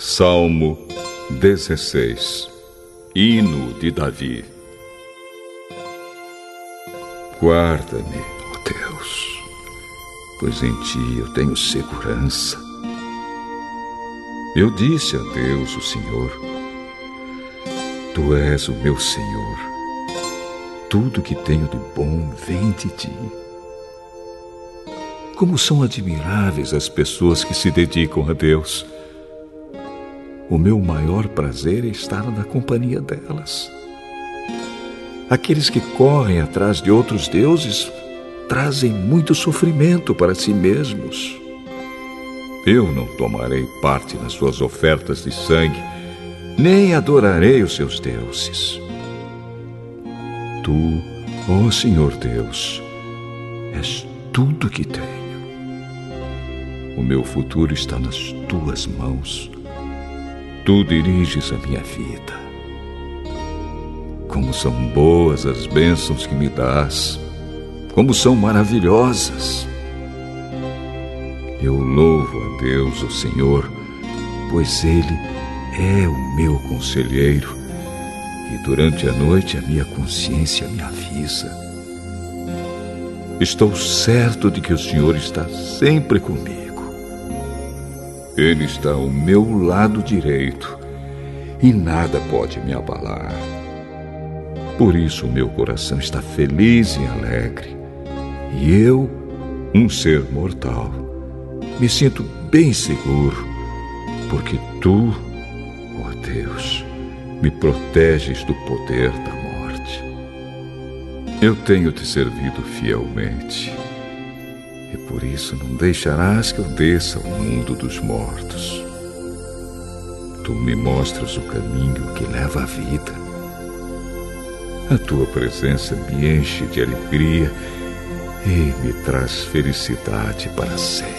Salmo 16 Hino de Davi Guarda-me, ó Deus, pois em ti eu tenho segurança. Eu disse a Deus, o Senhor, Tu és o meu Senhor. Tudo que tenho de bom vem de ti. Como são admiráveis as pessoas que se dedicam a Deus o meu maior prazer é estar na companhia delas. Aqueles que correm atrás de outros deuses trazem muito sofrimento para si mesmos. Eu não tomarei parte nas suas ofertas de sangue, nem adorarei os seus deuses. Tu, ó Senhor Deus, és tudo que tenho. O meu futuro está nas tuas mãos Tu diriges a minha vida. Como são boas as bênçãos que me dás, como são maravilhosas. Eu louvo a Deus, o Senhor, pois Ele é o meu conselheiro e durante a noite a minha consciência me avisa. Estou certo de que o Senhor está sempre comigo. Ele está ao meu lado direito e nada pode me abalar. Por isso meu coração está feliz e alegre. E eu, um ser mortal, me sinto bem seguro, porque tu, ó oh Deus, me proteges do poder da morte. Eu tenho te servido fielmente e por isso não deixarás que eu desça ao mundo dos mortos. Tu me mostras o caminho que leva à vida. A tua presença me enche de alegria e me traz felicidade para sempre.